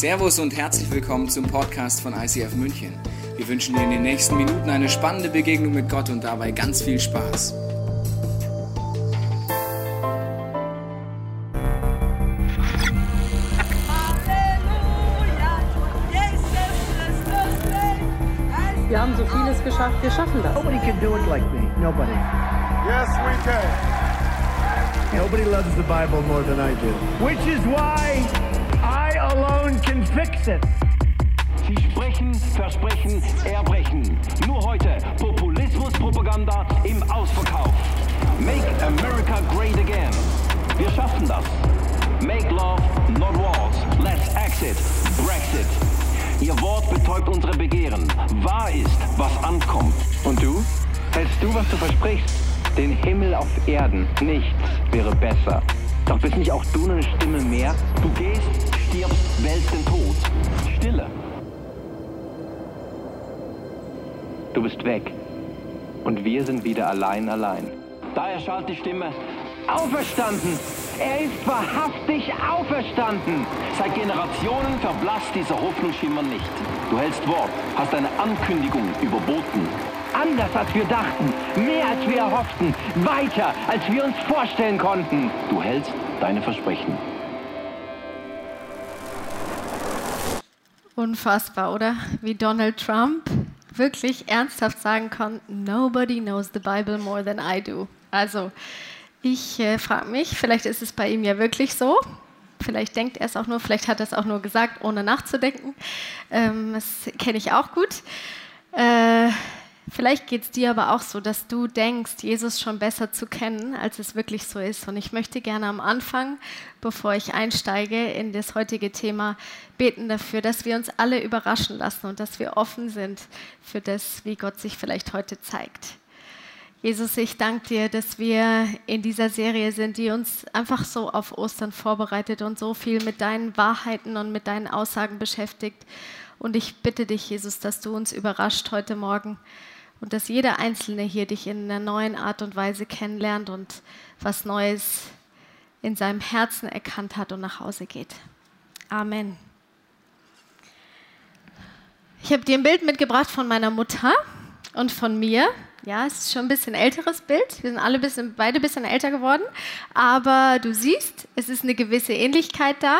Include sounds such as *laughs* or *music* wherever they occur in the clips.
Servus und herzlich willkommen zum Podcast von ICF München. Wir wünschen dir in den nächsten Minuten eine spannende Begegnung mit Gott und dabei ganz viel Spaß. Wir haben so vieles geschafft, wir schaffen das. Nobody can do it like me. Nobody. Yes, we can. Nobody loves the Bible more than I do. Which is why alone can fix it. Sie sprechen, versprechen, erbrechen. Nur heute Populismus-Propaganda im Ausverkauf. Make America great again. Wir schaffen das. Make love, not wars. Let's exit. Brexit. Ihr Wort betäubt unsere Begehren. Wahr ist, was ankommt. Und du? Hältst du, was du versprichst? Den Himmel auf Erden. Nichts wäre besser. Doch bist nicht auch du eine Stimme mehr? Du gehst, stirbst, wälzt den Tod. Stille. Du bist weg. Und wir sind wieder allein, allein. Da erschallt die Stimme. Auferstanden! Er ist wahrhaftig auferstanden! Seit Generationen verblasst dieser Hoffnungsschimmer nicht. Du hältst Wort, hast eine Ankündigung überboten. Anders als wir dachten, mehr als wir erhofften, weiter als wir uns vorstellen konnten. Du hältst deine Versprechen. Unfassbar, oder? Wie Donald Trump wirklich ernsthaft sagen kann, nobody knows the Bible more than I do. Also, ich äh, frage mich, vielleicht ist es bei ihm ja wirklich so. Vielleicht denkt er es auch nur, vielleicht hat er es auch nur gesagt, ohne nachzudenken. Ähm, das kenne ich auch gut. Äh, vielleicht geht es dir aber auch so, dass du denkst, Jesus schon besser zu kennen, als es wirklich so ist. Und ich möchte gerne am Anfang, bevor ich einsteige in das heutige Thema, beten dafür, dass wir uns alle überraschen lassen und dass wir offen sind für das, wie Gott sich vielleicht heute zeigt. Jesus, ich danke dir, dass wir in dieser Serie sind, die uns einfach so auf Ostern vorbereitet und so viel mit deinen Wahrheiten und mit deinen Aussagen beschäftigt. Und ich bitte dich, Jesus, dass du uns überrascht heute Morgen und dass jeder Einzelne hier dich in einer neuen Art und Weise kennenlernt und was Neues in seinem Herzen erkannt hat und nach Hause geht. Amen. Ich habe dir ein Bild mitgebracht von meiner Mutter und von mir. Ja, es ist schon ein bisschen älteres Bild. Wir sind alle bisschen, beide ein bisschen älter geworden. Aber du siehst, es ist eine gewisse Ähnlichkeit da.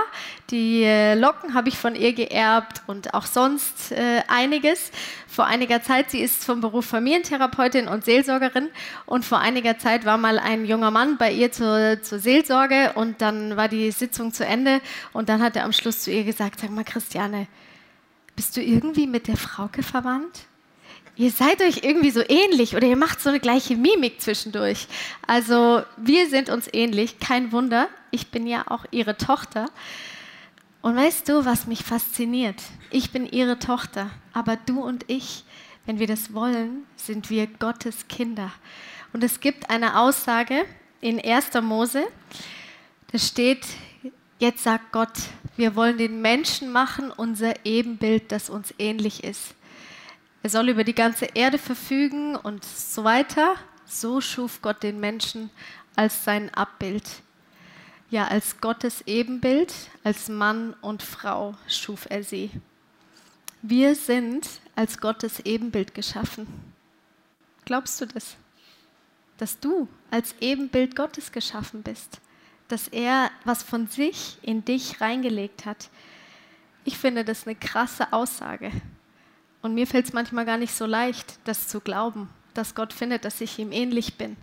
Die äh, Locken habe ich von ihr geerbt und auch sonst äh, einiges. Vor einiger Zeit, sie ist vom Beruf Familientherapeutin und Seelsorgerin. Und vor einiger Zeit war mal ein junger Mann bei ihr zur, zur Seelsorge und dann war die Sitzung zu Ende. Und dann hat er am Schluss zu ihr gesagt: Sag mal, Christiane, bist du irgendwie mit der Frauke verwandt? Ihr seid euch irgendwie so ähnlich oder ihr macht so eine gleiche Mimik zwischendurch. Also wir sind uns ähnlich, kein Wunder. Ich bin ja auch ihre Tochter. Und weißt du, was mich fasziniert? Ich bin ihre Tochter, aber du und ich, wenn wir das wollen, sind wir Gottes Kinder. Und es gibt eine Aussage in 1. Mose, da steht, jetzt sagt Gott, wir wollen den Menschen machen, unser Ebenbild, das uns ähnlich ist. Er soll über die ganze Erde verfügen und so weiter. So schuf Gott den Menschen als sein Abbild. Ja, als Gottes Ebenbild, als Mann und Frau schuf er sie. Wir sind als Gottes Ebenbild geschaffen. Glaubst du das? Dass du als Ebenbild Gottes geschaffen bist? Dass er was von sich in dich reingelegt hat? Ich finde das eine krasse Aussage. Und mir fällt es manchmal gar nicht so leicht, das zu glauben, dass Gott findet, dass ich ihm ähnlich bin.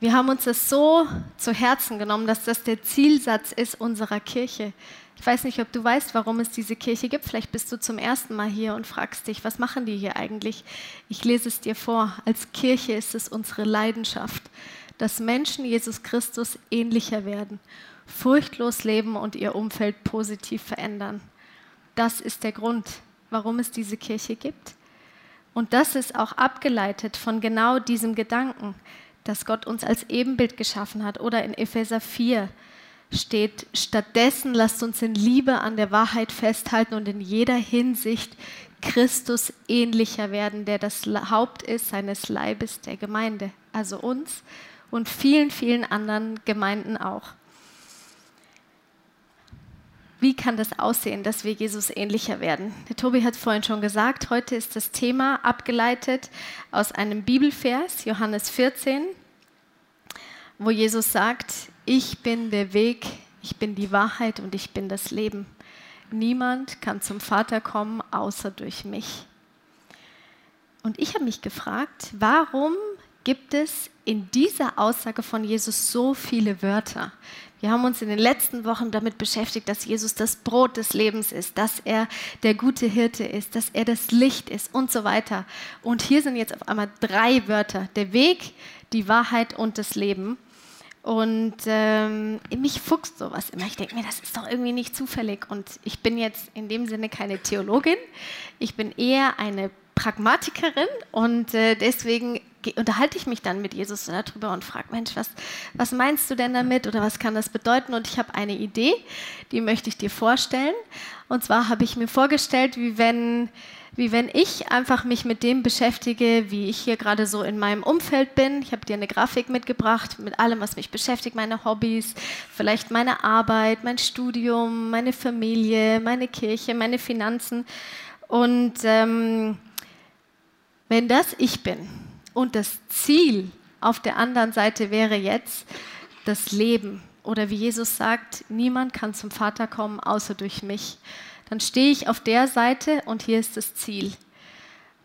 Wir haben uns das so zu Herzen genommen, dass das der Zielsatz ist unserer Kirche. Ich weiß nicht, ob du weißt, warum es diese Kirche gibt. Vielleicht bist du zum ersten Mal hier und fragst dich, was machen die hier eigentlich? Ich lese es dir vor. Als Kirche ist es unsere Leidenschaft, dass Menschen Jesus Christus ähnlicher werden, furchtlos leben und ihr Umfeld positiv verändern. Das ist der Grund, warum es diese Kirche gibt. Und das ist auch abgeleitet von genau diesem Gedanken, dass Gott uns als Ebenbild geschaffen hat. Oder in Epheser 4 steht, stattdessen lasst uns in Liebe an der Wahrheit festhalten und in jeder Hinsicht Christus ähnlicher werden, der das Haupt ist seines Leibes der Gemeinde, also uns und vielen, vielen anderen Gemeinden auch. Wie kann das aussehen, dass wir Jesus ähnlicher werden? Der Tobi hat vorhin schon gesagt, heute ist das Thema abgeleitet aus einem Bibelvers, Johannes 14, wo Jesus sagt, ich bin der Weg, ich bin die Wahrheit und ich bin das Leben. Niemand kann zum Vater kommen, außer durch mich. Und ich habe mich gefragt, warum gibt es in dieser Aussage von Jesus so viele Wörter? Wir haben uns in den letzten Wochen damit beschäftigt, dass Jesus das Brot des Lebens ist, dass er der gute Hirte ist, dass er das Licht ist und so weiter. Und hier sind jetzt auf einmal drei Wörter. Der Weg, die Wahrheit und das Leben. Und ähm, mich fuchst sowas immer. Ich denke mir, das ist doch irgendwie nicht zufällig. Und ich bin jetzt in dem Sinne keine Theologin. Ich bin eher eine Pragmatikerin und äh, deswegen unterhalte ich mich dann mit Jesus darüber und frage, Mensch, was, was meinst du denn damit oder was kann das bedeuten? Und ich habe eine Idee, die möchte ich dir vorstellen. Und zwar habe ich mir vorgestellt, wie wenn, wie wenn ich einfach mich mit dem beschäftige, wie ich hier gerade so in meinem Umfeld bin. Ich habe dir eine Grafik mitgebracht mit allem, was mich beschäftigt, meine Hobbys, vielleicht meine Arbeit, mein Studium, meine Familie, meine Kirche, meine Finanzen. Und ähm, wenn das ich bin, und das Ziel auf der anderen Seite wäre jetzt das Leben. Oder wie Jesus sagt, niemand kann zum Vater kommen, außer durch mich. Dann stehe ich auf der Seite und hier ist das Ziel.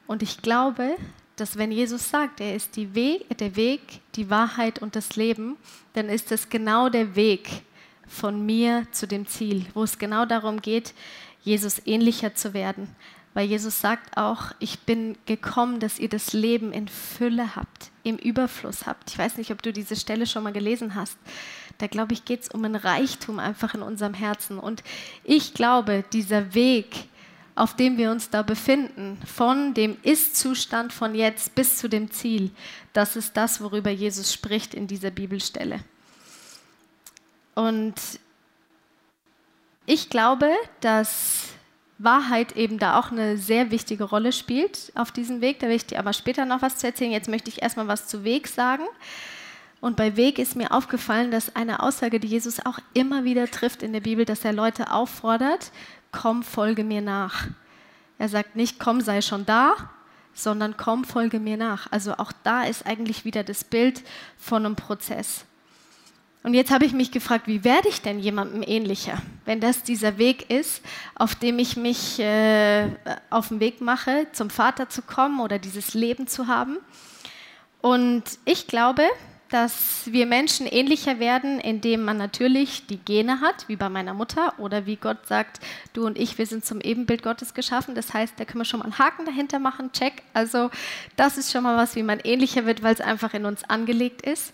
Und ich glaube, dass wenn Jesus sagt, er ist Weg, der Weg, die Wahrheit und das Leben, dann ist das genau der Weg von mir zu dem Ziel, wo es genau darum geht, Jesus ähnlicher zu werden. Weil Jesus sagt auch, ich bin gekommen, dass ihr das Leben in Fülle habt, im Überfluss habt. Ich weiß nicht, ob du diese Stelle schon mal gelesen hast. Da glaube ich, geht es um ein Reichtum einfach in unserem Herzen. Und ich glaube, dieser Weg, auf dem wir uns da befinden, von dem Ist-Zustand von jetzt bis zu dem Ziel, das ist das, worüber Jesus spricht in dieser Bibelstelle. Und ich glaube, dass Wahrheit eben da auch eine sehr wichtige Rolle spielt auf diesem Weg. Da will ich dir aber später noch was zu erzählen. Jetzt möchte ich erstmal was zu Weg sagen. Und bei Weg ist mir aufgefallen, dass eine Aussage, die Jesus auch immer wieder trifft in der Bibel, dass er Leute auffordert, komm, folge mir nach. Er sagt nicht, komm, sei schon da, sondern komm, folge mir nach. Also auch da ist eigentlich wieder das Bild von einem Prozess. Und jetzt habe ich mich gefragt, wie werde ich denn jemandem ähnlicher, wenn das dieser Weg ist, auf dem ich mich äh, auf den Weg mache, zum Vater zu kommen oder dieses Leben zu haben. Und ich glaube, dass wir Menschen ähnlicher werden, indem man natürlich die Gene hat, wie bei meiner Mutter, oder wie Gott sagt, du und ich, wir sind zum Ebenbild Gottes geschaffen. Das heißt, da können wir schon mal einen Haken dahinter machen, check. Also das ist schon mal was, wie man ähnlicher wird, weil es einfach in uns angelegt ist.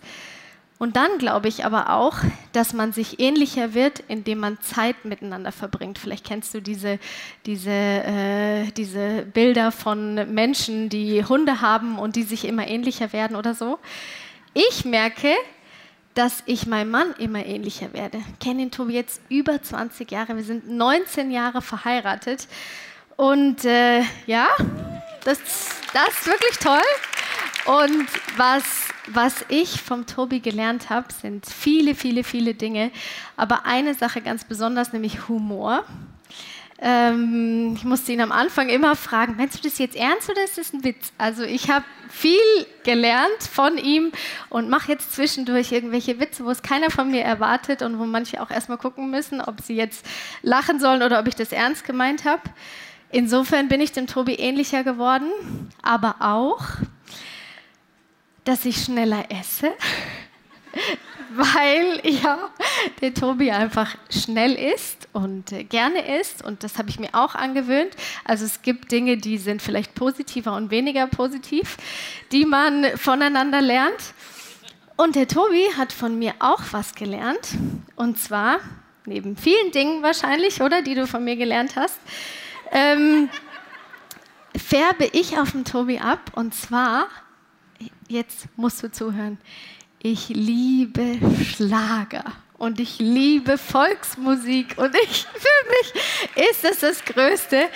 Und dann glaube ich aber auch, dass man sich ähnlicher wird, indem man Zeit miteinander verbringt. Vielleicht kennst du diese, diese, äh, diese Bilder von Menschen, die Hunde haben und die sich immer ähnlicher werden oder so. Ich merke, dass ich meinem Mann immer ähnlicher werde. Ich kenne den Tobi jetzt über 20 Jahre. Wir sind 19 Jahre verheiratet. Und äh, ja, das, das ist wirklich toll. Und was was ich vom Tobi gelernt habe, sind viele, viele, viele Dinge. Aber eine Sache ganz besonders, nämlich Humor. Ähm, ich musste ihn am Anfang immer fragen, meinst du das jetzt ernst oder ist das ein Witz? Also ich habe viel gelernt von ihm und mache jetzt zwischendurch irgendwelche Witze, wo es keiner von mir erwartet und wo manche auch erstmal gucken müssen, ob sie jetzt lachen sollen oder ob ich das ernst gemeint habe. Insofern bin ich dem Tobi ähnlicher geworden, aber auch dass ich schneller esse, *laughs* weil ja, der Tobi einfach schnell isst und äh, gerne isst und das habe ich mir auch angewöhnt. Also es gibt Dinge, die sind vielleicht positiver und weniger positiv, die man voneinander lernt. Und der Tobi hat von mir auch was gelernt und zwar neben vielen Dingen wahrscheinlich, oder die du von mir gelernt hast. Ähm, färbe ich auf den Tobi ab und zwar jetzt musst du zuhören. Ich liebe Schlager und ich liebe Volksmusik und ich, *laughs* für mich ist das das Größte.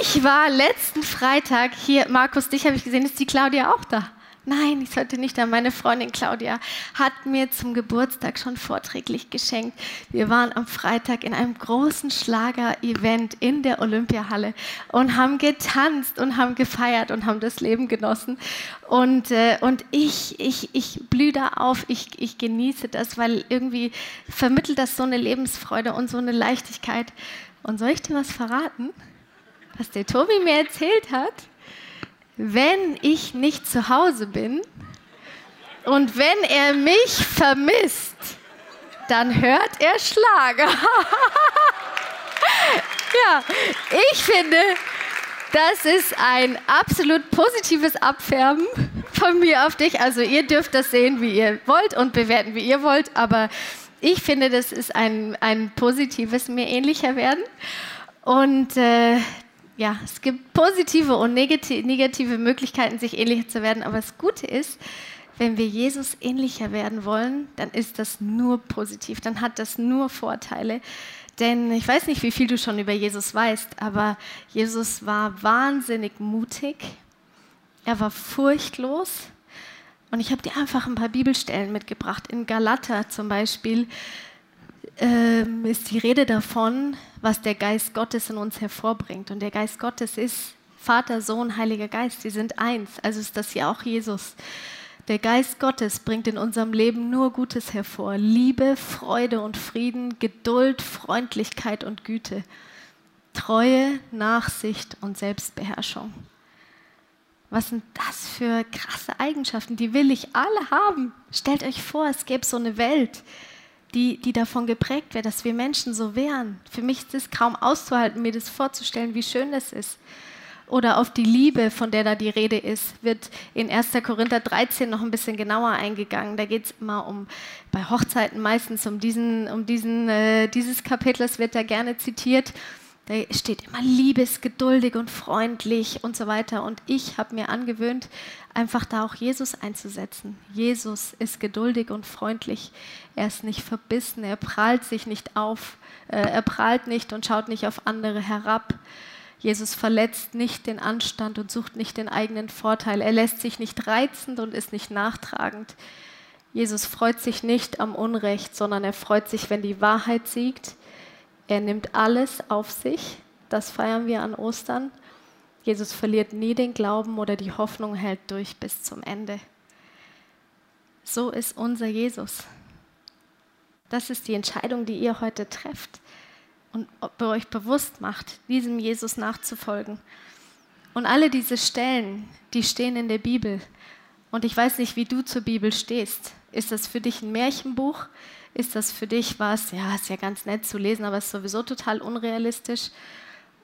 Ich war letzten Freitag hier, Markus, dich habe ich gesehen, ist die Claudia auch da? Nein, ich sollte nicht an meine Freundin Claudia hat mir zum Geburtstag schon vorträglich geschenkt. Wir waren am Freitag in einem großen Schlager-Event in der Olympiahalle und haben getanzt und haben gefeiert und haben das Leben genossen. Und, äh, und ich, ich, ich blühe da auf, ich, ich genieße das, weil irgendwie vermittelt das so eine Lebensfreude und so eine Leichtigkeit. Und soll ich dir was verraten? Was der Tobi mir erzählt hat? Wenn ich nicht zu Hause bin und wenn er mich vermisst, dann hört er Schlager. *laughs* ja, ich finde, das ist ein absolut positives Abfärben von mir auf dich. Also ihr dürft das sehen, wie ihr wollt und bewerten, wie ihr wollt, aber ich finde, das ist ein, ein positives mir ähnlicher werden. Und äh, ja, es gibt positive und negative Möglichkeiten, sich ähnlicher zu werden. Aber das Gute ist, wenn wir Jesus ähnlicher werden wollen, dann ist das nur positiv, dann hat das nur Vorteile. Denn ich weiß nicht, wie viel du schon über Jesus weißt, aber Jesus war wahnsinnig mutig, er war furchtlos. Und ich habe dir einfach ein paar Bibelstellen mitgebracht. In Galater zum Beispiel ähm, ist die Rede davon, was der Geist Gottes in uns hervorbringt. Und der Geist Gottes ist Vater, Sohn, Heiliger Geist. Sie sind eins. Also ist das hier auch Jesus. Der Geist Gottes bringt in unserem Leben nur Gutes hervor. Liebe, Freude und Frieden, Geduld, Freundlichkeit und Güte. Treue, Nachsicht und Selbstbeherrschung. Was sind das für krasse Eigenschaften? Die will ich alle haben. Stellt euch vor, es gäbe so eine Welt, die, die davon geprägt wäre, dass wir Menschen so wären. Für mich ist es kaum auszuhalten, mir das vorzustellen, wie schön das ist. Oder auf die Liebe, von der da die Rede ist, wird in 1. Korinther 13 noch ein bisschen genauer eingegangen. Da geht es immer um, bei Hochzeiten meistens um, diesen, um diesen, äh, dieses Kapitel, das wird da gerne zitiert. Da steht immer liebesgeduldig und freundlich und so weiter. Und ich habe mir angewöhnt, einfach da auch Jesus einzusetzen. Jesus ist geduldig und freundlich. Er ist nicht verbissen, er prahlt sich nicht auf, äh, er prahlt nicht und schaut nicht auf andere herab. Jesus verletzt nicht den Anstand und sucht nicht den eigenen Vorteil. Er lässt sich nicht reizend und ist nicht nachtragend. Jesus freut sich nicht am Unrecht, sondern er freut sich, wenn die Wahrheit siegt. Er nimmt alles auf sich. Das feiern wir an Ostern. Jesus verliert nie den Glauben oder die Hoffnung hält durch bis zum Ende. So ist unser Jesus. Das ist die Entscheidung, die ihr heute trefft und euch bewusst macht, diesem Jesus nachzufolgen. Und alle diese Stellen, die stehen in der Bibel. Und ich weiß nicht, wie du zur Bibel stehst. Ist das für dich ein Märchenbuch? Ist das für dich was, ja, ist ja ganz nett zu lesen, aber ist sowieso total unrealistisch?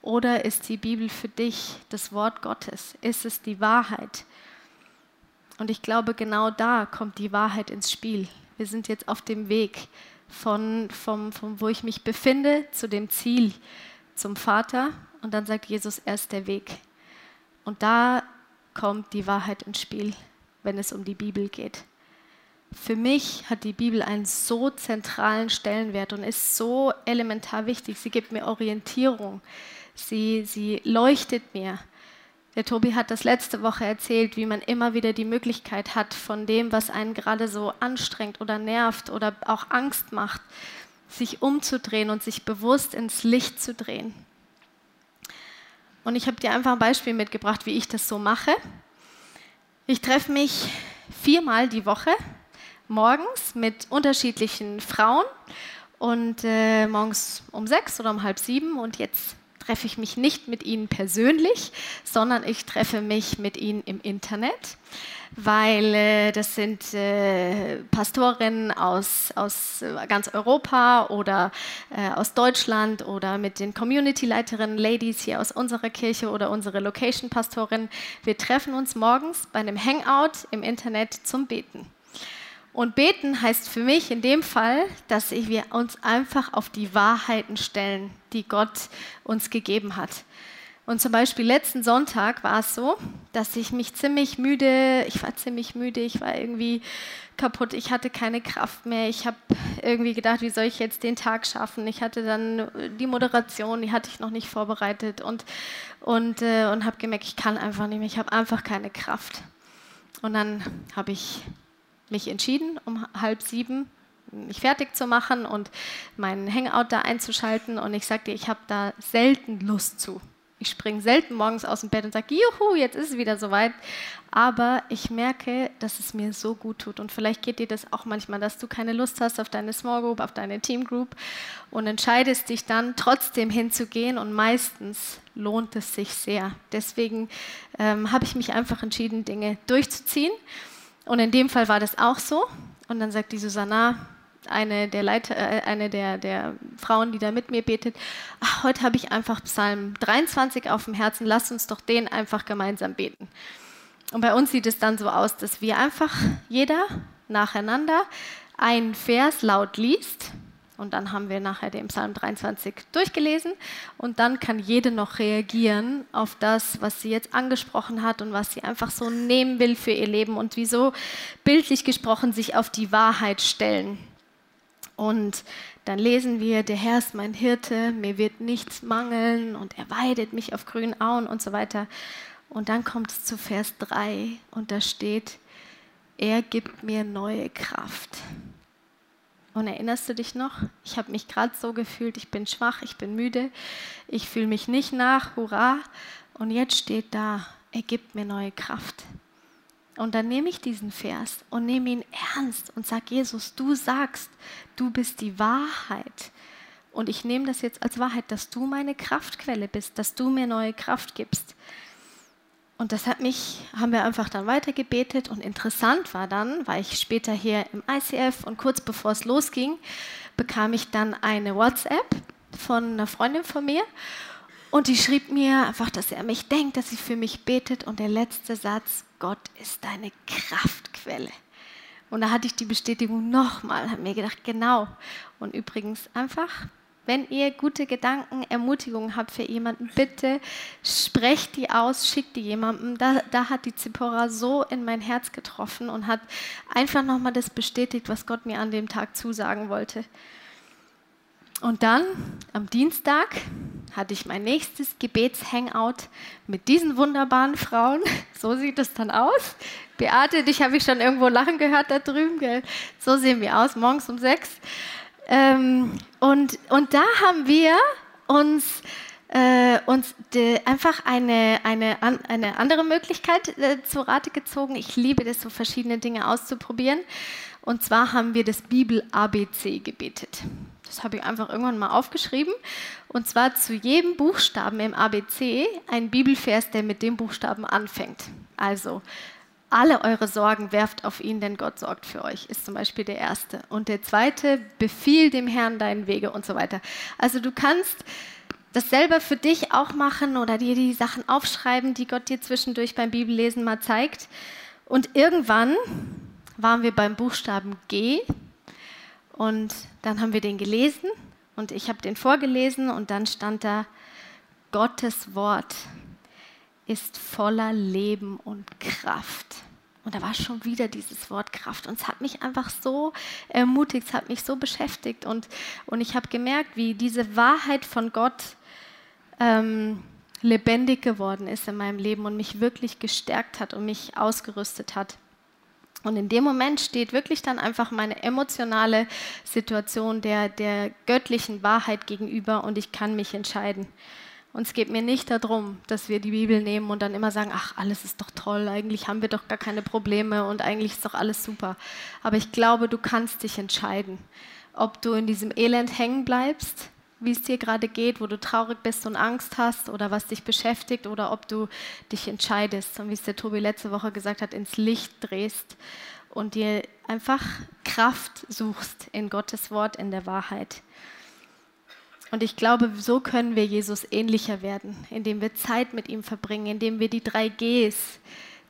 Oder ist die Bibel für dich das Wort Gottes? Ist es die Wahrheit? Und ich glaube, genau da kommt die Wahrheit ins Spiel. Wir sind jetzt auf dem Weg von, vom, vom, wo ich mich befinde, zu dem Ziel, zum Vater. Und dann sagt Jesus, er ist der Weg. Und da kommt die Wahrheit ins Spiel, wenn es um die Bibel geht für mich hat die Bibel einen so zentralen Stellenwert und ist so elementar wichtig. Sie gibt mir Orientierung. Sie, sie leuchtet mir. Der Tobi hat das letzte Woche erzählt, wie man immer wieder die Möglichkeit hat, von dem, was einen gerade so anstrengt oder nervt oder auch Angst macht, sich umzudrehen und sich bewusst ins Licht zu drehen. Und ich habe dir einfach ein Beispiel mitgebracht, wie ich das so mache. Ich treffe mich viermal die Woche morgens mit unterschiedlichen Frauen und äh, morgens um sechs oder um halb sieben und jetzt treffe ich mich nicht mit ihnen persönlich, sondern ich treffe mich mit ihnen im Internet, weil äh, das sind äh, Pastorinnen aus, aus ganz Europa oder äh, aus Deutschland oder mit den Community-Leiterinnen, Ladies hier aus unserer Kirche oder unsere Location-Pastorin. Wir treffen uns morgens bei einem Hangout im Internet zum Beten. Und beten heißt für mich in dem Fall, dass wir uns einfach auf die Wahrheiten stellen, die Gott uns gegeben hat. Und zum Beispiel letzten Sonntag war es so, dass ich mich ziemlich müde, ich war ziemlich müde, ich war irgendwie kaputt, ich hatte keine Kraft mehr. Ich habe irgendwie gedacht, wie soll ich jetzt den Tag schaffen? Ich hatte dann die Moderation, die hatte ich noch nicht vorbereitet und, und, äh, und habe gemerkt, ich kann einfach nicht mehr, ich habe einfach keine Kraft. Und dann habe ich mich entschieden, um halb sieben mich fertig zu machen und meinen Hangout da einzuschalten. Und ich sagte, ich habe da selten Lust zu. Ich springe selten morgens aus dem Bett und sage, juhu, jetzt ist es wieder soweit. Aber ich merke, dass es mir so gut tut. Und vielleicht geht dir das auch manchmal, dass du keine Lust hast auf deine Small Group, auf deine Team Group und entscheidest dich dann trotzdem hinzugehen. Und meistens lohnt es sich sehr. Deswegen ähm, habe ich mich einfach entschieden, Dinge durchzuziehen. Und in dem Fall war das auch so. Und dann sagt die Susanna, eine der, Leiter, äh, eine der, der Frauen, die da mit mir betet, ach, heute habe ich einfach Psalm 23 auf dem Herzen, lass uns doch den einfach gemeinsam beten. Und bei uns sieht es dann so aus, dass wir einfach jeder nacheinander einen Vers laut liest und dann haben wir nachher den Psalm 23 durchgelesen und dann kann jede noch reagieren auf das, was sie jetzt angesprochen hat und was sie einfach so nehmen will für ihr Leben und wieso bildlich gesprochen sich auf die Wahrheit stellen. Und dann lesen wir, der Herr ist mein Hirte, mir wird nichts mangeln und er weidet mich auf grünen Auen und so weiter. Und dann kommt es zu Vers 3 und da steht, er gibt mir neue Kraft. Und erinnerst du dich noch? Ich habe mich gerade so gefühlt, ich bin schwach, ich bin müde, ich fühle mich nicht nach, hurra. Und jetzt steht da, er gibt mir neue Kraft. Und dann nehme ich diesen Vers und nehme ihn ernst und sage, Jesus, du sagst, du bist die Wahrheit. Und ich nehme das jetzt als Wahrheit, dass du meine Kraftquelle bist, dass du mir neue Kraft gibst. Und das hat mich, haben wir einfach dann weitergebetet und interessant war dann, war ich später hier im ICF und kurz bevor es losging, bekam ich dann eine WhatsApp von einer Freundin von mir und die schrieb mir einfach, dass er mich denkt, dass sie für mich betet und der letzte Satz, Gott ist deine Kraftquelle. Und da hatte ich die Bestätigung nochmal, habe mir gedacht, genau. Und übrigens einfach, wenn ihr gute Gedanken, Ermutigungen habt für jemanden, bitte sprecht die aus, schickt die jemandem. Da, da hat die Zippora so in mein Herz getroffen und hat einfach nochmal das bestätigt, was Gott mir an dem Tag zusagen wollte. Und dann am Dienstag hatte ich mein nächstes Gebetshangout mit diesen wunderbaren Frauen. *laughs* So sieht es dann aus. Beate, dich habe ich schon irgendwo lachen gehört da drüben. Gell? So sehen wir aus, morgens um sechs. Ähm, und, und da haben wir uns, äh, uns de, einfach eine, eine, eine andere Möglichkeit äh, zu Rate gezogen. Ich liebe das, so verschiedene Dinge auszuprobieren. Und zwar haben wir das Bibel-ABC gebetet. Das habe ich einfach irgendwann mal aufgeschrieben. Und zwar zu jedem Buchstaben im ABC ein Bibelvers, der mit dem Buchstaben anfängt. Also, alle eure Sorgen werft auf ihn, denn Gott sorgt für euch, ist zum Beispiel der erste. Und der zweite, befiehl dem Herrn deinen Wege und so weiter. Also du kannst das selber für dich auch machen oder dir die Sachen aufschreiben, die Gott dir zwischendurch beim Bibellesen mal zeigt. Und irgendwann waren wir beim Buchstaben G und dann haben wir den gelesen und ich habe den vorgelesen und dann stand da, Gottes Wort ist voller Leben und Kraft. Und da war schon wieder dieses Wort Kraft. Und es hat mich einfach so ermutigt, es hat mich so beschäftigt. Und, und ich habe gemerkt, wie diese Wahrheit von Gott ähm, lebendig geworden ist in meinem Leben und mich wirklich gestärkt hat und mich ausgerüstet hat. Und in dem Moment steht wirklich dann einfach meine emotionale Situation der, der göttlichen Wahrheit gegenüber und ich kann mich entscheiden. Und es geht mir nicht darum, dass wir die Bibel nehmen und dann immer sagen, ach, alles ist doch toll, eigentlich haben wir doch gar keine Probleme und eigentlich ist doch alles super. Aber ich glaube, du kannst dich entscheiden, ob du in diesem Elend hängen bleibst wie es dir gerade geht, wo du traurig bist und Angst hast oder was dich beschäftigt oder ob du dich entscheidest und wie es der Tobi letzte Woche gesagt hat, ins Licht drehst und dir einfach Kraft suchst in Gottes Wort, in der Wahrheit. Und ich glaube, so können wir Jesus ähnlicher werden, indem wir Zeit mit ihm verbringen, indem wir die drei Gs,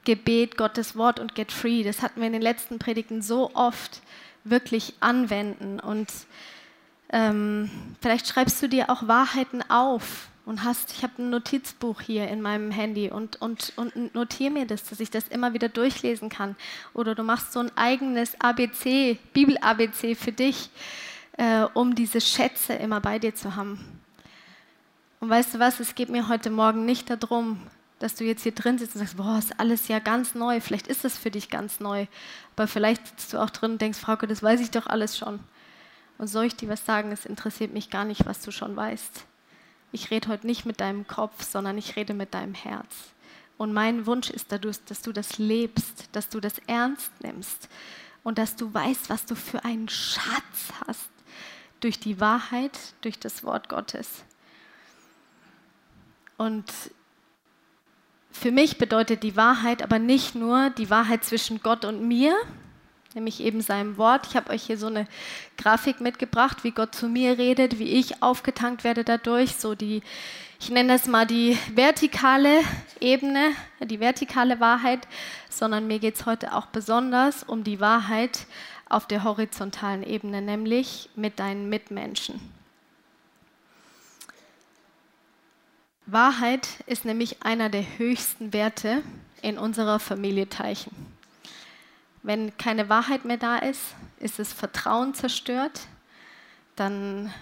Gebet, Gottes Wort und Get Free, das hatten wir in den letzten Predigten so oft wirklich anwenden und ähm, vielleicht schreibst du dir auch Wahrheiten auf und hast, ich habe ein Notizbuch hier in meinem Handy und, und, und notiere mir das, dass ich das immer wieder durchlesen kann. Oder du machst so ein eigenes ABC, Bibel-ABC für dich, äh, um diese Schätze immer bei dir zu haben. Und weißt du was, es geht mir heute Morgen nicht darum, dass du jetzt hier drin sitzt und sagst, boah, ist alles ja ganz neu. Vielleicht ist das für dich ganz neu. Aber vielleicht sitzt du auch drin und denkst, Frauke, das weiß ich doch alles schon. Und soll ich dir was sagen? Es interessiert mich gar nicht, was du schon weißt. Ich rede heute nicht mit deinem Kopf, sondern ich rede mit deinem Herz. Und mein Wunsch ist, dass du das lebst, dass du das ernst nimmst und dass du weißt, was du für einen Schatz hast durch die Wahrheit, durch das Wort Gottes. Und für mich bedeutet die Wahrheit aber nicht nur die Wahrheit zwischen Gott und mir, nämlich eben seinem Wort. Ich habe euch hier so eine Grafik mitgebracht, wie Gott zu mir redet, wie ich aufgetankt werde dadurch, so die ich nenne es mal die vertikale Ebene, die vertikale Wahrheit, sondern mir geht es heute auch besonders um die Wahrheit auf der horizontalen Ebene, nämlich mit deinen Mitmenschen. Wahrheit ist nämlich einer der höchsten Werte in unserer Familie Teichen. Wenn keine Wahrheit mehr da ist, ist das Vertrauen zerstört, dann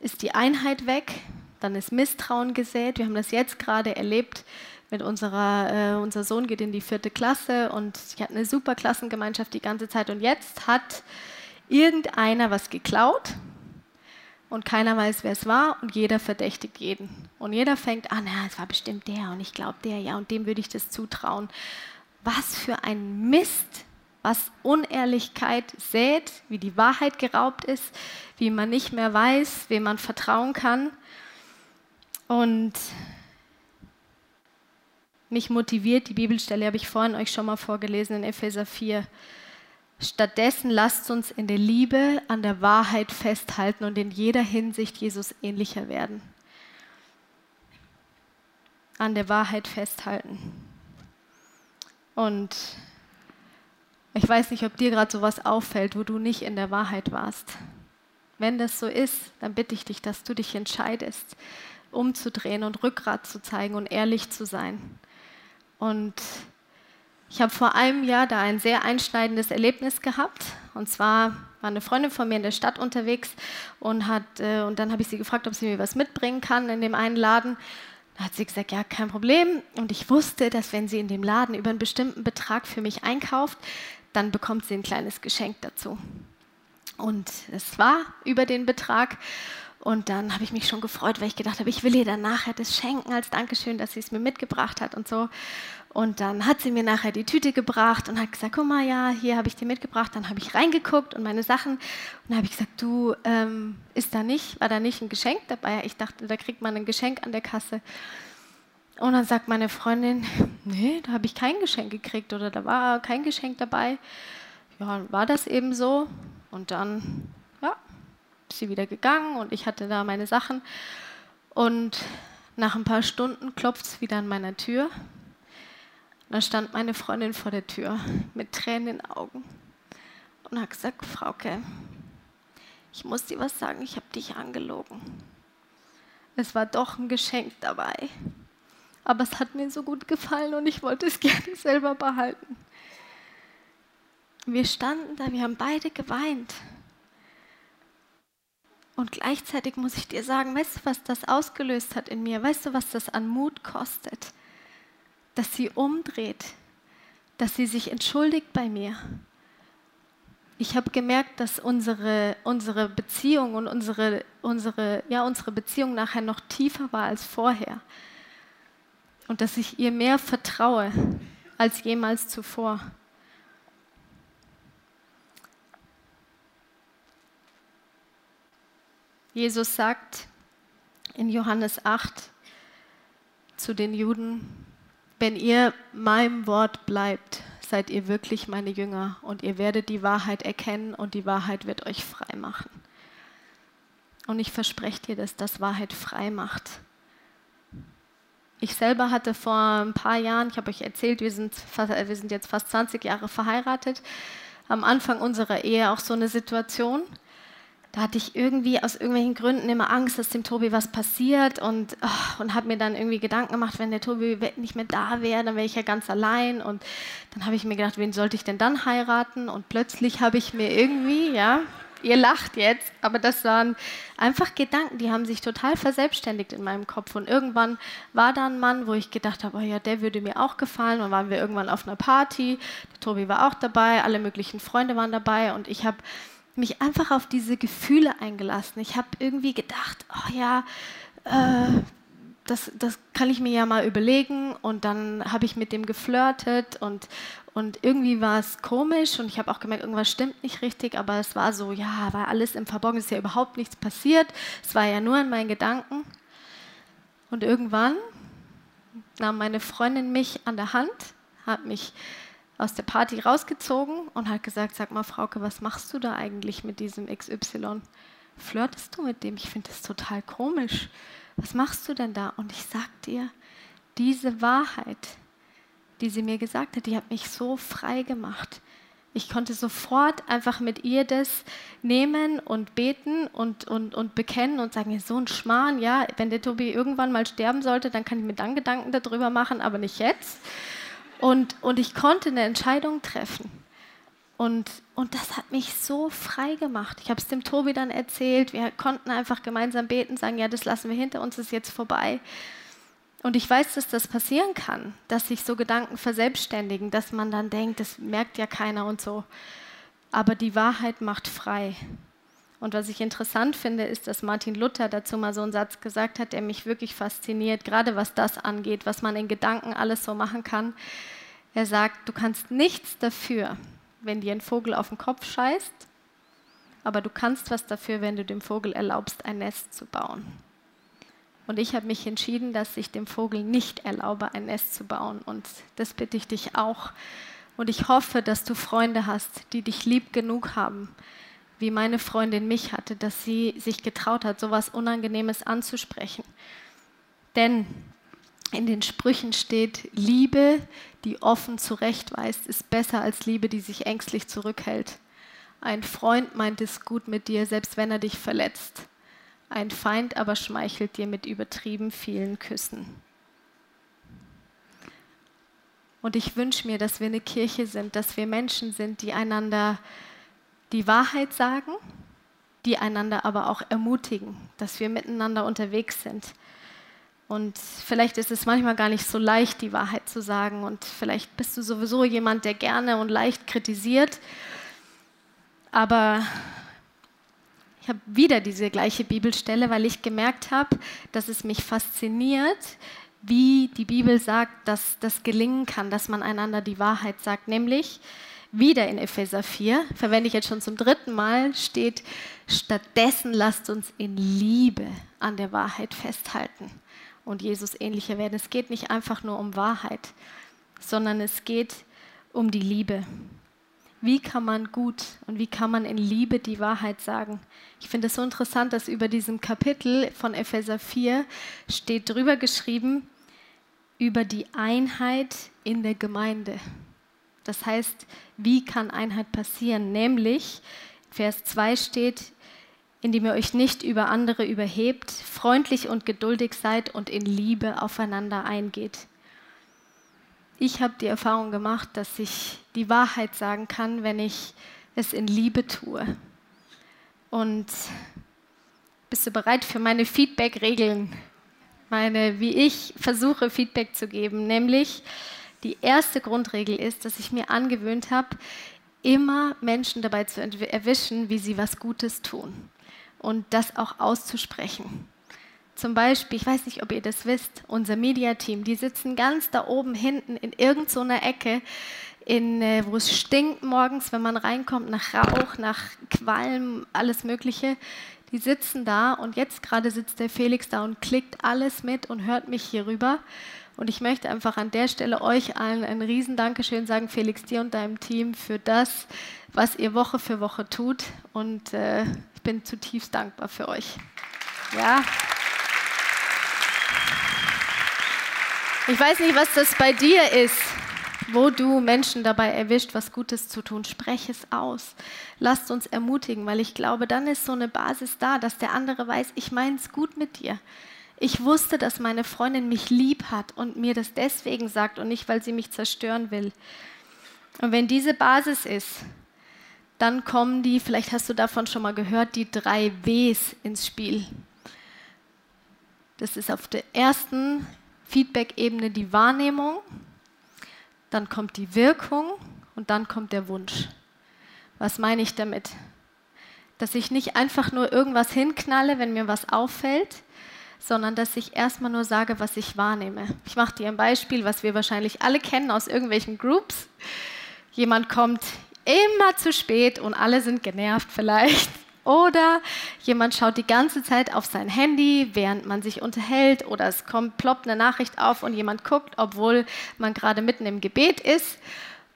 ist die Einheit weg, dann ist Misstrauen gesät. Wir haben das jetzt gerade erlebt mit unserer, äh, unser Sohn geht in die vierte Klasse und ich hatte eine super Klassengemeinschaft die ganze Zeit und jetzt hat irgendeiner was geklaut und keiner weiß, wer es war und jeder verdächtigt jeden. Und jeder fängt an, ja, es war bestimmt der und ich glaube der, ja, und dem würde ich das zutrauen. Was für ein Mist, was Unehrlichkeit sät, wie die Wahrheit geraubt ist, wie man nicht mehr weiß, wem man vertrauen kann. Und mich motiviert, die Bibelstelle habe ich vorhin euch schon mal vorgelesen in Epheser 4. Stattdessen lasst uns in der Liebe an der Wahrheit festhalten und in jeder Hinsicht Jesus ähnlicher werden. An der Wahrheit festhalten. Und ich weiß nicht, ob dir gerade sowas auffällt, wo du nicht in der Wahrheit warst. Wenn das so ist, dann bitte ich dich, dass du dich entscheidest, umzudrehen und Rückgrat zu zeigen und ehrlich zu sein. Und ich habe vor einem Jahr da ein sehr einschneidendes Erlebnis gehabt. Und zwar war eine Freundin von mir in der Stadt unterwegs und, hat, äh, und dann habe ich sie gefragt, ob sie mir was mitbringen kann in dem einen Laden. Da hat sie gesagt, ja, kein Problem. Und ich wusste, dass wenn sie in dem Laden über einen bestimmten Betrag für mich einkauft, dann bekommt sie ein kleines Geschenk dazu. Und es war über den Betrag. Und dann habe ich mich schon gefreut, weil ich gedacht habe, ich will ihr dann nachher das schenken als Dankeschön, dass sie es mir mitgebracht hat und so. Und dann hat sie mir nachher die Tüte gebracht und hat gesagt, guck mal, ja, hier habe ich dir mitgebracht. Dann habe ich reingeguckt und meine Sachen. Und dann habe ich gesagt, du, ähm, ist da nicht, war da nicht ein Geschenk dabei? Ich dachte, da kriegt man ein Geschenk an der Kasse. Und dann sagt meine Freundin, nee, da habe ich kein Geschenk gekriegt oder da war kein Geschenk dabei. Ja, war das eben so. Und dann, sie wieder gegangen und ich hatte da meine Sachen. Und nach ein paar Stunden klopft es wieder an meiner Tür. Dann stand meine Freundin vor der Tür mit Tränen in den Augen und hat gesagt, Frauke, ich muss dir was sagen, ich habe dich angelogen. Es war doch ein Geschenk dabei. Aber es hat mir so gut gefallen und ich wollte es *laughs* gerne selber behalten. Wir standen da, wir haben beide geweint. Und gleichzeitig muss ich dir sagen, weißt du, was das ausgelöst hat in mir? Weißt du, was das an Mut kostet? Dass sie umdreht, dass sie sich entschuldigt bei mir. Ich habe gemerkt, dass unsere, unsere Beziehung und unsere, unsere, ja, unsere Beziehung nachher noch tiefer war als vorher. Und dass ich ihr mehr vertraue als jemals zuvor. Jesus sagt in Johannes 8 zu den Juden, wenn ihr meinem Wort bleibt, seid ihr wirklich meine Jünger und ihr werdet die Wahrheit erkennen und die Wahrheit wird euch frei machen. Und ich verspreche dir, dass das Wahrheit frei macht. Ich selber hatte vor ein paar Jahren, ich habe euch erzählt, wir sind, wir sind jetzt fast 20 Jahre verheiratet, am Anfang unserer Ehe auch so eine Situation, da hatte ich irgendwie aus irgendwelchen Gründen immer Angst, dass dem Tobi was passiert und, oh, und habe mir dann irgendwie Gedanken gemacht, wenn der Tobi nicht mehr da wäre, dann wäre ich ja ganz allein und dann habe ich mir gedacht, wen sollte ich denn dann heiraten und plötzlich habe ich mir irgendwie, ja, ihr lacht jetzt, aber das waren einfach Gedanken, die haben sich total verselbstständigt in meinem Kopf. Und irgendwann war da ein Mann, wo ich gedacht habe, oh ja, der würde mir auch gefallen. Und waren wir irgendwann auf einer Party, der Tobi war auch dabei, alle möglichen Freunde waren dabei und ich habe mich einfach auf diese Gefühle eingelassen. Ich habe irgendwie gedacht, oh ja, äh, das, das kann ich mir ja mal überlegen. Und dann habe ich mit dem geflirtet und, und irgendwie war es komisch und ich habe auch gemerkt, irgendwas stimmt nicht richtig, aber es war so, ja, war alles im Verborgenen, ist ja überhaupt nichts passiert. Es war ja nur in meinen Gedanken. Und irgendwann nahm meine Freundin mich an der Hand, hat mich aus der Party rausgezogen und hat gesagt, sag mal, Frauke, was machst du da eigentlich mit diesem XY? Flirtest du mit dem? Ich finde das total komisch was machst du denn da? Und ich sag dir, diese Wahrheit, die sie mir gesagt hat, die hat mich so frei gemacht. Ich konnte sofort einfach mit ihr das nehmen und beten und, und, und bekennen und sagen, so ein Schmarrn, ja, wenn der Tobi irgendwann mal sterben sollte, dann kann ich mir dann Gedanken darüber machen, aber nicht jetzt. Und, und ich konnte eine Entscheidung treffen. Und, und das hat mich so frei gemacht. Ich habe es dem Tobi dann erzählt. Wir konnten einfach gemeinsam beten, sagen, ja, das lassen wir hinter uns, ist jetzt vorbei. Und ich weiß, dass das passieren kann, dass sich so Gedanken verselbstständigen, dass man dann denkt, das merkt ja keiner und so. Aber die Wahrheit macht frei. Und was ich interessant finde, ist, dass Martin Luther dazu mal so einen Satz gesagt hat, der mich wirklich fasziniert, gerade was das angeht, was man in Gedanken alles so machen kann. Er sagt, du kannst nichts dafür, wenn dir ein Vogel auf den Kopf scheißt, aber du kannst was dafür, wenn du dem Vogel erlaubst, ein Nest zu bauen. Und ich habe mich entschieden, dass ich dem Vogel nicht erlaube, ein Nest zu bauen. Und das bitte ich dich auch. Und ich hoffe, dass du Freunde hast, die dich lieb genug haben, wie meine Freundin mich hatte, dass sie sich getraut hat, so etwas Unangenehmes anzusprechen. Denn in den Sprüchen steht, Liebe, die offen zurechtweist, ist besser als Liebe, die sich ängstlich zurückhält. Ein Freund meint es gut mit dir, selbst wenn er dich verletzt. Ein Feind aber schmeichelt dir mit übertrieben vielen Küssen. Und ich wünsche mir, dass wir eine Kirche sind, dass wir Menschen sind, die einander die Wahrheit sagen, die einander aber auch ermutigen, dass wir miteinander unterwegs sind und vielleicht ist es manchmal gar nicht so leicht, die Wahrheit zu sagen. Und vielleicht bist du sowieso jemand, der gerne und leicht kritisiert. Aber ich habe wieder diese gleiche Bibelstelle, weil ich gemerkt habe, dass es mich fasziniert, wie die Bibel sagt, dass das gelingen kann, dass man einander die Wahrheit sagt. Nämlich wieder in Epheser 4, verwende ich jetzt schon zum dritten Mal, steht, stattdessen lasst uns in Liebe an der Wahrheit festhalten und Jesus ähnlicher werden. Es geht nicht einfach nur um Wahrheit, sondern es geht um die Liebe. Wie kann man gut und wie kann man in Liebe die Wahrheit sagen? Ich finde es so interessant, dass über diesem Kapitel von Epheser 4 steht drüber geschrieben, über die Einheit in der Gemeinde. Das heißt, wie kann Einheit passieren? Nämlich, Vers 2 steht, indem ihr euch nicht über andere überhebt, freundlich und geduldig seid und in Liebe aufeinander eingeht. Ich habe die Erfahrung gemacht, dass ich die Wahrheit sagen kann, wenn ich es in Liebe tue. Und bist du bereit für meine Feedback-Regeln? Meine, wie ich versuche, Feedback zu geben. Nämlich, die erste Grundregel ist, dass ich mir angewöhnt habe, immer Menschen dabei zu erwischen, wie sie was Gutes tun und das auch auszusprechen. Zum Beispiel, ich weiß nicht, ob ihr das wisst, unser Mediateam, die sitzen ganz da oben hinten in irgendeiner Ecke, in, äh, wo es stinkt morgens, wenn man reinkommt, nach Rauch, nach Qualm, alles Mögliche. Die sitzen da und jetzt gerade sitzt der Felix da und klickt alles mit und hört mich hier rüber. Und ich möchte einfach an der Stelle euch allen ein riesen Dankeschön sagen, Felix, dir und deinem Team, für das, was ihr Woche für Woche tut. Und äh, ich bin zutiefst dankbar für euch. Ja. Ich weiß nicht, was das bei dir ist, wo du Menschen dabei erwischt, was Gutes zu tun. Sprech es aus. Lasst uns ermutigen, weil ich glaube, dann ist so eine Basis da, dass der andere weiß, ich meine es gut mit dir. Ich wusste, dass meine Freundin mich lieb hat und mir das deswegen sagt und nicht, weil sie mich zerstören will. Und wenn diese Basis ist, dann kommen die, vielleicht hast du davon schon mal gehört, die drei Ws ins Spiel. Das ist auf der ersten Feedback-Ebene die Wahrnehmung, dann kommt die Wirkung und dann kommt der Wunsch. Was meine ich damit? Dass ich nicht einfach nur irgendwas hinknalle, wenn mir was auffällt, sondern dass ich erstmal nur sage, was ich wahrnehme. Ich mache dir ein Beispiel, was wir wahrscheinlich alle kennen aus irgendwelchen Groups. Jemand kommt immer zu spät und alle sind genervt vielleicht. *laughs* Oder jemand schaut die ganze Zeit auf sein Handy, während man sich unterhält, oder es kommt, ploppt eine Nachricht auf und jemand guckt, obwohl man gerade mitten im Gebet ist.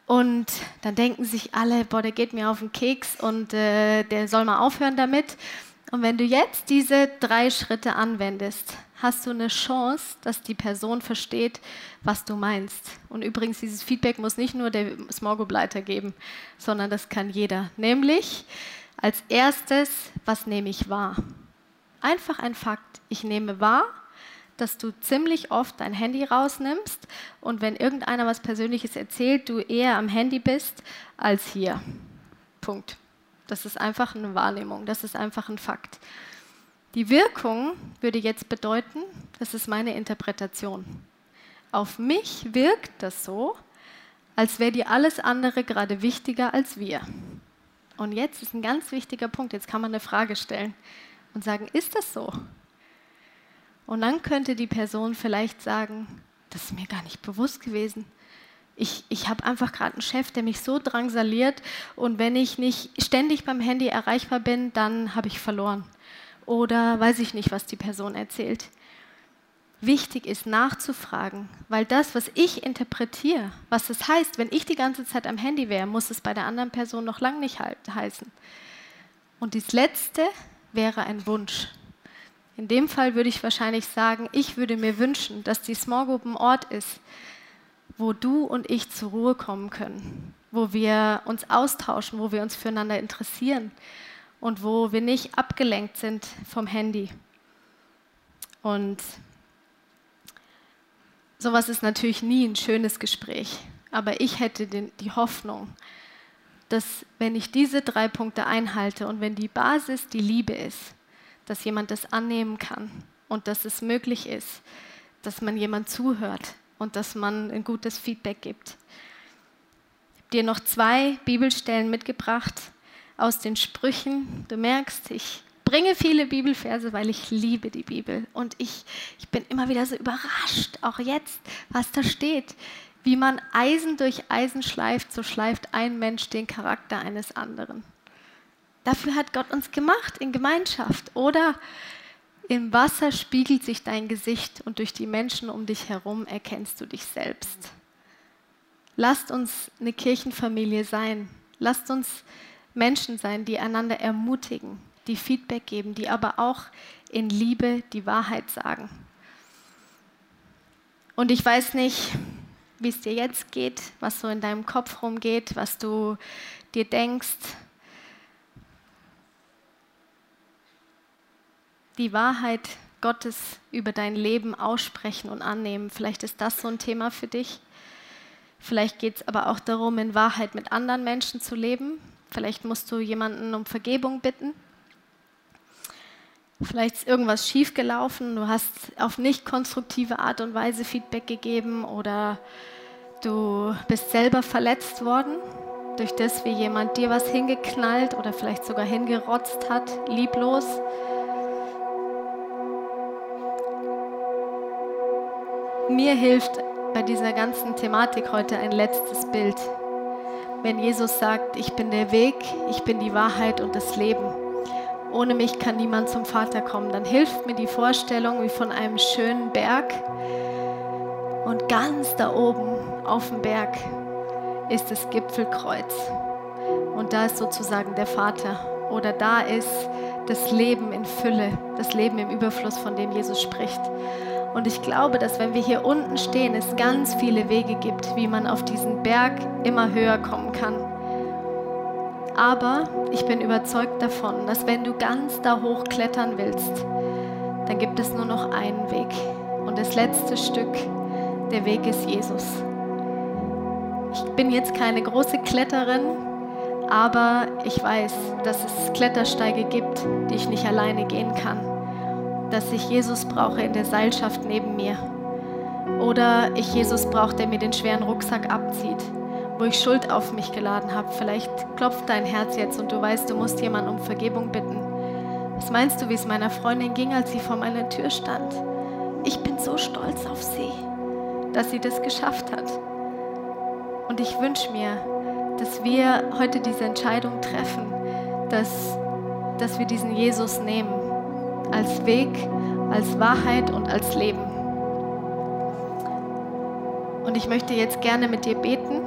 Und dann denken sich alle, boah, der geht mir auf den Keks und äh, der soll mal aufhören damit. Und wenn du jetzt diese drei Schritte anwendest, hast du eine Chance, dass die Person versteht, was du meinst. Und übrigens, dieses Feedback muss nicht nur der Small Group Leiter geben, sondern das kann jeder. Nämlich als erstes, was nehme ich wahr? Einfach ein Fakt. Ich nehme wahr, dass du ziemlich oft dein Handy rausnimmst und wenn irgendeiner was Persönliches erzählt, du eher am Handy bist als hier. Punkt. Das ist einfach eine Wahrnehmung, das ist einfach ein Fakt. Die Wirkung würde jetzt bedeuten, das ist meine Interpretation. Auf mich wirkt das so, als wäre dir alles andere gerade wichtiger als wir. Und jetzt ist ein ganz wichtiger Punkt, jetzt kann man eine Frage stellen und sagen, ist das so? Und dann könnte die Person vielleicht sagen, das ist mir gar nicht bewusst gewesen. Ich, ich habe einfach gerade einen Chef, der mich so drangsaliert und wenn ich nicht ständig beim Handy erreichbar bin, dann habe ich verloren. Oder weiß ich nicht, was die Person erzählt. Wichtig ist nachzufragen, weil das, was ich interpretiere, was es heißt, wenn ich die ganze Zeit am Handy wäre, muss es bei der anderen Person noch lange nicht heißen. Und das Letzte wäre ein Wunsch. In dem Fall würde ich wahrscheinlich sagen, ich würde mir wünschen, dass die Small Group ein Ort ist, wo du und ich zur Ruhe kommen können, wo wir uns austauschen, wo wir uns füreinander interessieren und wo wir nicht abgelenkt sind vom Handy. Und sowas ist natürlich nie ein schönes Gespräch, aber ich hätte den, die Hoffnung, dass wenn ich diese drei Punkte einhalte und wenn die Basis die Liebe ist, dass jemand das annehmen kann und dass es möglich ist, dass man jemand zuhört, und dass man ein gutes Feedback gibt. Ich habe dir noch zwei Bibelstellen mitgebracht aus den Sprüchen. Du merkst, ich bringe viele Bibelverse, weil ich liebe die Bibel. Und ich, ich bin immer wieder so überrascht, auch jetzt, was da steht. Wie man Eisen durch Eisen schleift, so schleift ein Mensch den Charakter eines anderen. Dafür hat Gott uns gemacht in Gemeinschaft. Oder im Wasser spiegelt sich dein Gesicht und durch die Menschen um dich herum erkennst du dich selbst. Lasst uns eine Kirchenfamilie sein. Lasst uns Menschen sein, die einander ermutigen, die Feedback geben, die aber auch in Liebe die Wahrheit sagen. Und ich weiß nicht, wie es dir jetzt geht, was so in deinem Kopf rumgeht, was du dir denkst, die Wahrheit Gottes über dein Leben aussprechen und annehmen. Vielleicht ist das so ein Thema für dich. Vielleicht geht es aber auch darum, in Wahrheit mit anderen Menschen zu leben. Vielleicht musst du jemanden um Vergebung bitten. Vielleicht ist irgendwas schiefgelaufen, du hast auf nicht konstruktive Art und Weise Feedback gegeben oder du bist selber verletzt worden, durch das wie jemand dir was hingeknallt oder vielleicht sogar hingerotzt hat, lieblos. Mir hilft bei dieser ganzen Thematik heute ein letztes Bild. Wenn Jesus sagt, ich bin der Weg, ich bin die Wahrheit und das Leben. Ohne mich kann niemand zum Vater kommen. Dann hilft mir die Vorstellung wie von einem schönen Berg. Und ganz da oben auf dem Berg ist das Gipfelkreuz. Und da ist sozusagen der Vater. Oder da ist das Leben in Fülle, das Leben im Überfluss, von dem Jesus spricht. Und ich glaube, dass wenn wir hier unten stehen, es ganz viele Wege gibt, wie man auf diesen Berg immer höher kommen kann. Aber ich bin überzeugt davon, dass wenn du ganz da hoch klettern willst, dann gibt es nur noch einen Weg. Und das letzte Stück, der Weg ist Jesus. Ich bin jetzt keine große Kletterin, Aber ich weiß, dass es Klettersteige gibt, die ich nicht alleine gehen kann. Dass ich Jesus brauche in der Seilschaft neben mir. Oder ich Jesus brauche, der mir den schweren Rucksack abzieht, wo ich Schuld auf mich geladen habe. Vielleicht klopft dein Herz jetzt und du weißt, du musst jemanden um Vergebung bitten. Was meinst du, wie es meiner Freundin ging, als sie vor meiner Tür stand? Ich bin so stolz auf sie, dass sie das geschafft hat. Und ich wünsche mir, dass wir heute diese Entscheidung treffen, dass, dass wir diesen Jesus nehmen als Weg, als Wahrheit und als Leben. Und ich möchte jetzt gerne mit dir beten.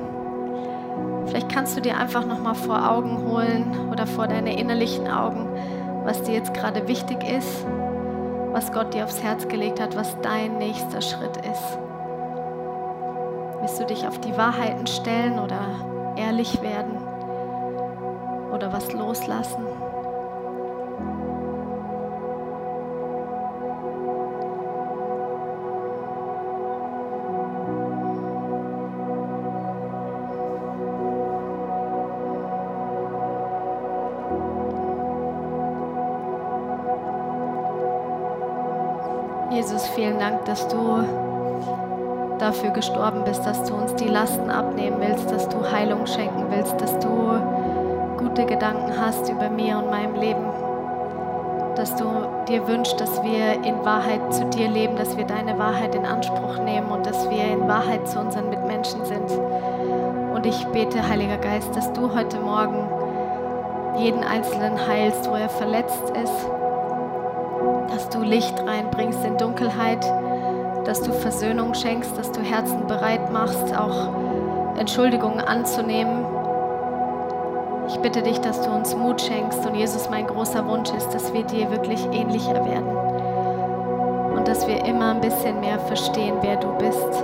Vielleicht kannst du dir einfach noch mal vor Augen holen oder vor deine innerlichen Augen, was dir jetzt gerade wichtig ist, was Gott dir aufs Herz gelegt hat, was dein nächster Schritt ist. Willst du dich auf die Wahrheiten stellen oder ehrlich werden oder was loslassen? Dass du dafür gestorben bist, dass du uns die Lasten abnehmen willst, dass du Heilung schenken willst, dass du gute Gedanken hast über mir und meinem Leben, dass du dir wünschst, dass wir in Wahrheit zu dir leben, dass wir deine Wahrheit in Anspruch nehmen und dass wir in Wahrheit zu unseren Mitmenschen sind. Und ich bete, Heiliger Geist, dass du heute Morgen jeden Einzelnen heilst, wo er verletzt ist, dass du Licht reinbringst in Dunkelheit, dass du Versöhnung schenkst, dass du Herzen bereit machst, auch Entschuldigungen anzunehmen. Ich bitte dich, dass du uns Mut schenkst und Jesus, mein großer Wunsch ist, dass wir dir wirklich ähnlicher werden und dass wir immer ein bisschen mehr verstehen, wer du bist